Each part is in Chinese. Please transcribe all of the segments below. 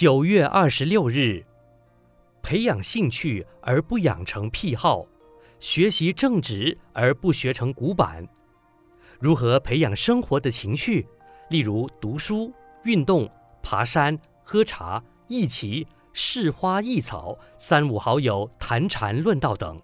九月二十六日，培养兴趣而不养成癖好，学习正直而不学成古板。如何培养生活的情趣？例如读书、运动、爬山、喝茶、弈棋、试花异草、三五好友谈禅论道等。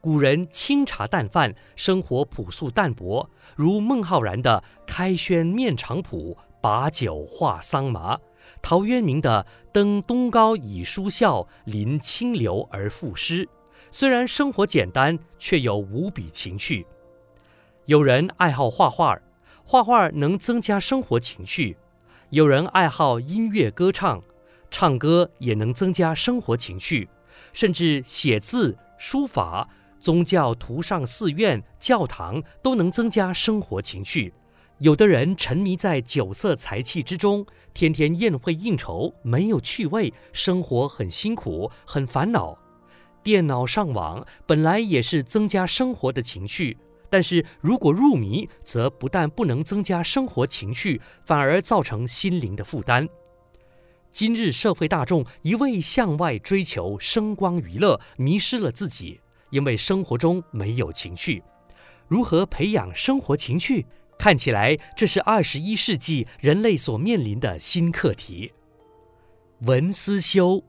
古人清茶淡饭，生活朴素淡泊，如孟浩然的“开轩面场圃，把酒话桑麻”，陶渊明的“登东皋以舒啸，临清流而赋诗”。虽然生活简单，却有无比情趣。有人爱好画画，画画能增加生活情趣；有人爱好音乐歌唱，唱歌也能增加生活情趣，甚至写字、书法。宗教图上寺院、教堂都能增加生活情趣。有的人沉迷在酒色财气之中，天天宴会应酬，没有趣味，生活很辛苦，很烦恼。电脑上网本来也是增加生活的情趣，但是如果入迷，则不但不能增加生活情趣，反而造成心灵的负担。今日社会大众一味向外追求声光娱乐，迷失了自己。因为生活中没有情趣，如何培养生活情趣？看起来这是二十一世纪人类所面临的新课题。文思修，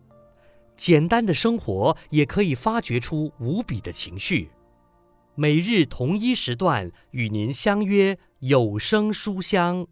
简单的生活也可以发掘出无比的情绪。每日同一时段与您相约有声书香。